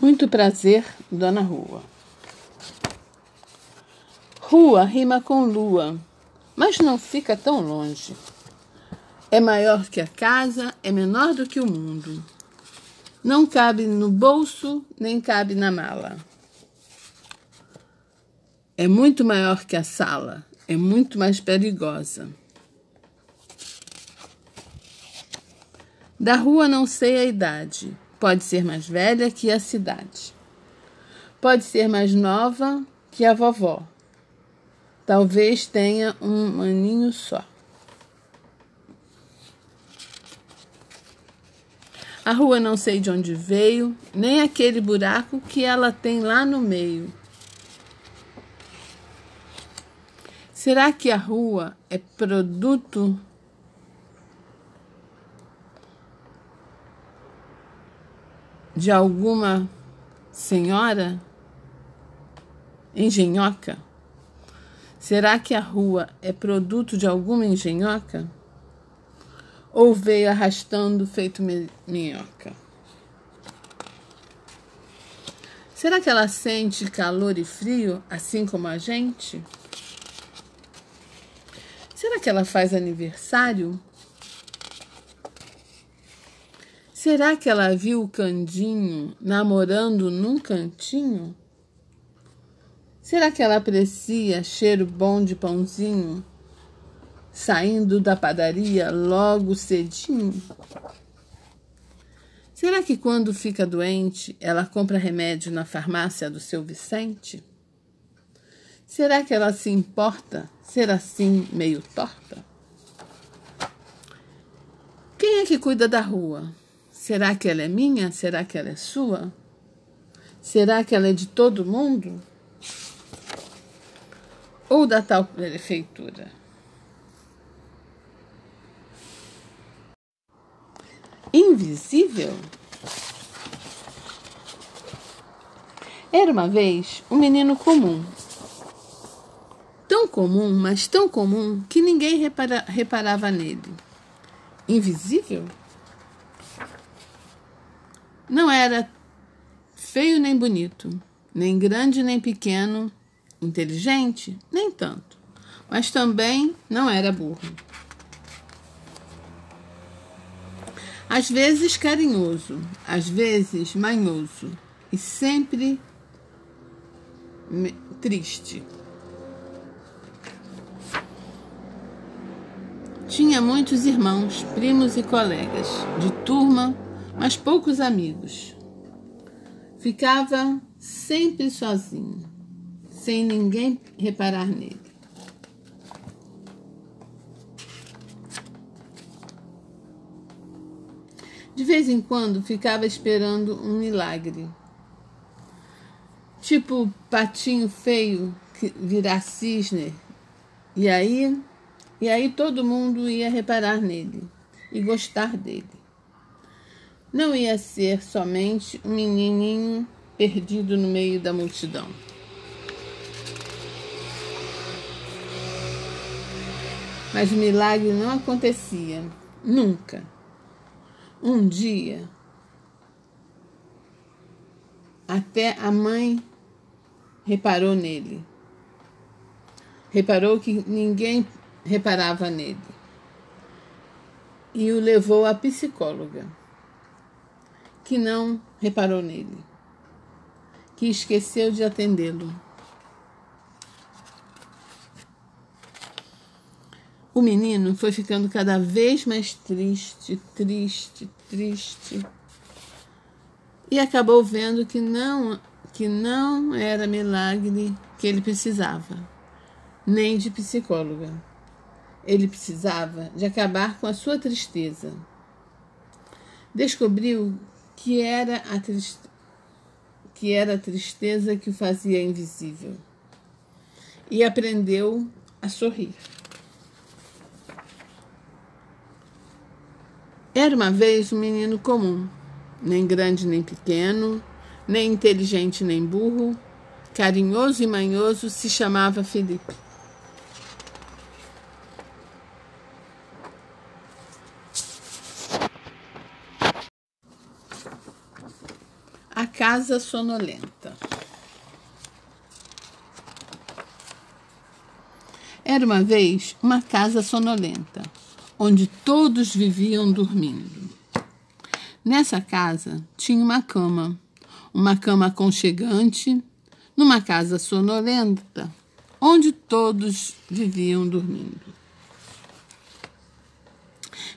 Muito prazer, Dona Rua. Rua rima com lua, mas não fica tão longe. É maior que a casa, é menor do que o mundo. Não cabe no bolso, nem cabe na mala. É muito maior que a sala, é muito mais perigosa. Da rua não sei a idade, pode ser mais velha que a cidade. Pode ser mais nova que a vovó. Talvez tenha um maninho só. A rua não sei de onde veio, nem aquele buraco que ela tem lá no meio. Será que a rua é produto de alguma senhora engenhoca? Será que a rua é produto de alguma engenhoca? Ou veio arrastando feito minhoca? Será que ela sente calor e frio assim como a gente? Será que ela faz aniversário? Será que ela viu o Candinho namorando num cantinho? Será que ela aprecia cheiro bom de pãozinho saindo da padaria logo cedinho? Será que quando fica doente ela compra remédio na farmácia do seu Vicente? Será que ela se importa ser assim meio torta? Quem é que cuida da rua? Será que ela é minha? Será que ela é sua? Será que ela é de todo mundo? Ou da tal prefeitura? Invisível? Era uma vez um menino comum tão comum, mas tão comum, que ninguém repara, reparava nele. Invisível? Não era feio nem bonito, nem grande nem pequeno, inteligente, nem tanto, mas também não era burro. Às vezes carinhoso, às vezes manhoso e sempre triste. Tinha muitos irmãos, primos e colegas, de turma, mas poucos amigos. Ficava sempre sozinho, sem ninguém reparar nele. De vez em quando ficava esperando um milagre. Tipo patinho feio que virar cisne. E aí e aí todo mundo ia reparar nele e gostar dele. Não ia ser somente um menininho perdido no meio da multidão. Mas o milagre não acontecia, nunca. Um dia, até a mãe reparou nele. Reparou que ninguém reparava nele e o levou à psicóloga, que não reparou nele, que esqueceu de atendê-lo. O menino foi ficando cada vez mais triste, triste, triste. E acabou vendo que não, que não era milagre que ele precisava, nem de psicóloga. Ele precisava de acabar com a sua tristeza. Descobriu que era a, trist... que era a tristeza que o fazia invisível. E aprendeu a sorrir. Era uma vez um menino comum, nem grande nem pequeno, nem inteligente nem burro, carinhoso e manhoso, se chamava Felipe. Casa Sonolenta. Era uma vez uma casa sonolenta, onde todos viviam dormindo. Nessa casa tinha uma cama, uma cama aconchegante, numa casa sonolenta, onde todos viviam dormindo.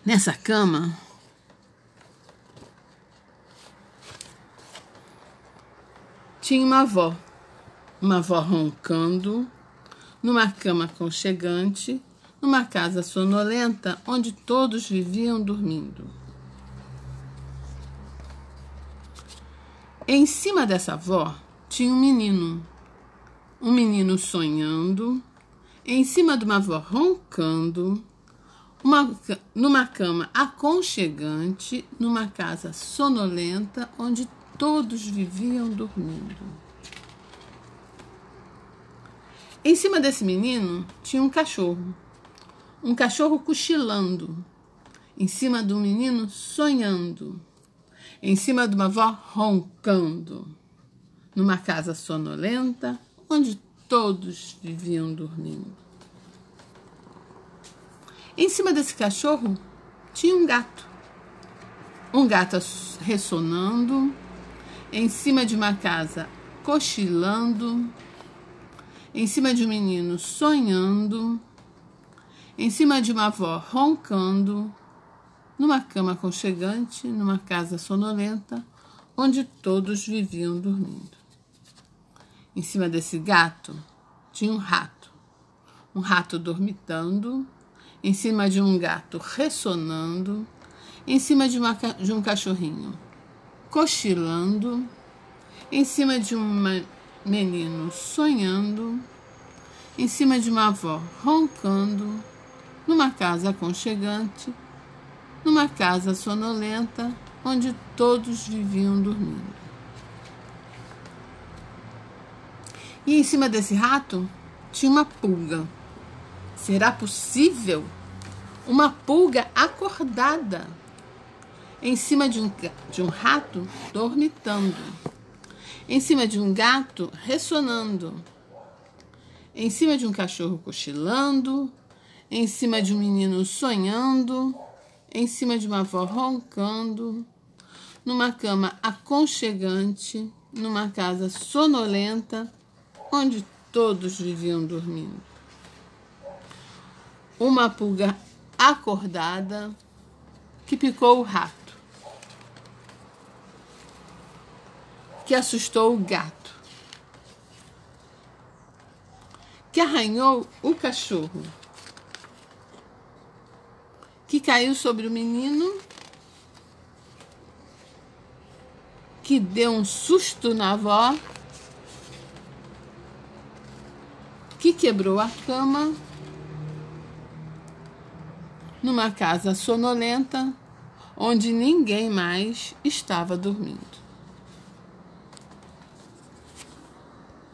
Nessa cama Tinha uma avó, uma avó roncando, numa cama aconchegante, numa casa sonolenta onde todos viviam dormindo. Em cima dessa avó tinha um menino, um menino sonhando, em cima de uma avó roncando, uma, numa cama aconchegante, numa casa sonolenta onde Todos viviam dormindo. Em cima desse menino tinha um cachorro. Um cachorro cochilando. Em cima do menino sonhando. Em cima de uma avó roncando. Numa casa sonolenta onde todos viviam dormindo. Em cima desse cachorro tinha um gato. Um gato ressonando em cima de uma casa cochilando, em cima de um menino sonhando, em cima de uma avó roncando, numa cama aconchegante, numa casa sonolenta, onde todos viviam dormindo. Em cima desse gato tinha um rato, um rato dormitando, em cima de um gato ressonando, em cima de, uma, de um cachorrinho cochilando, em cima de um menino sonhando, em cima de uma avó roncando, numa casa aconchegante, numa casa sonolenta, onde todos viviam dormindo. E em cima desse rato tinha uma pulga. Será possível? Uma pulga acordada em cima de um, de um rato dormitando, em cima de um gato ressonando, em cima de um cachorro cochilando, em cima de um menino sonhando, em cima de uma avó roncando, numa cama aconchegante, numa casa sonolenta, onde todos viviam dormindo. Uma pulga acordada que picou o rato. Que assustou o gato, que arranhou o cachorro, que caiu sobre o menino, que deu um susto na avó, que quebrou a cama numa casa sonolenta onde ninguém mais estava dormindo.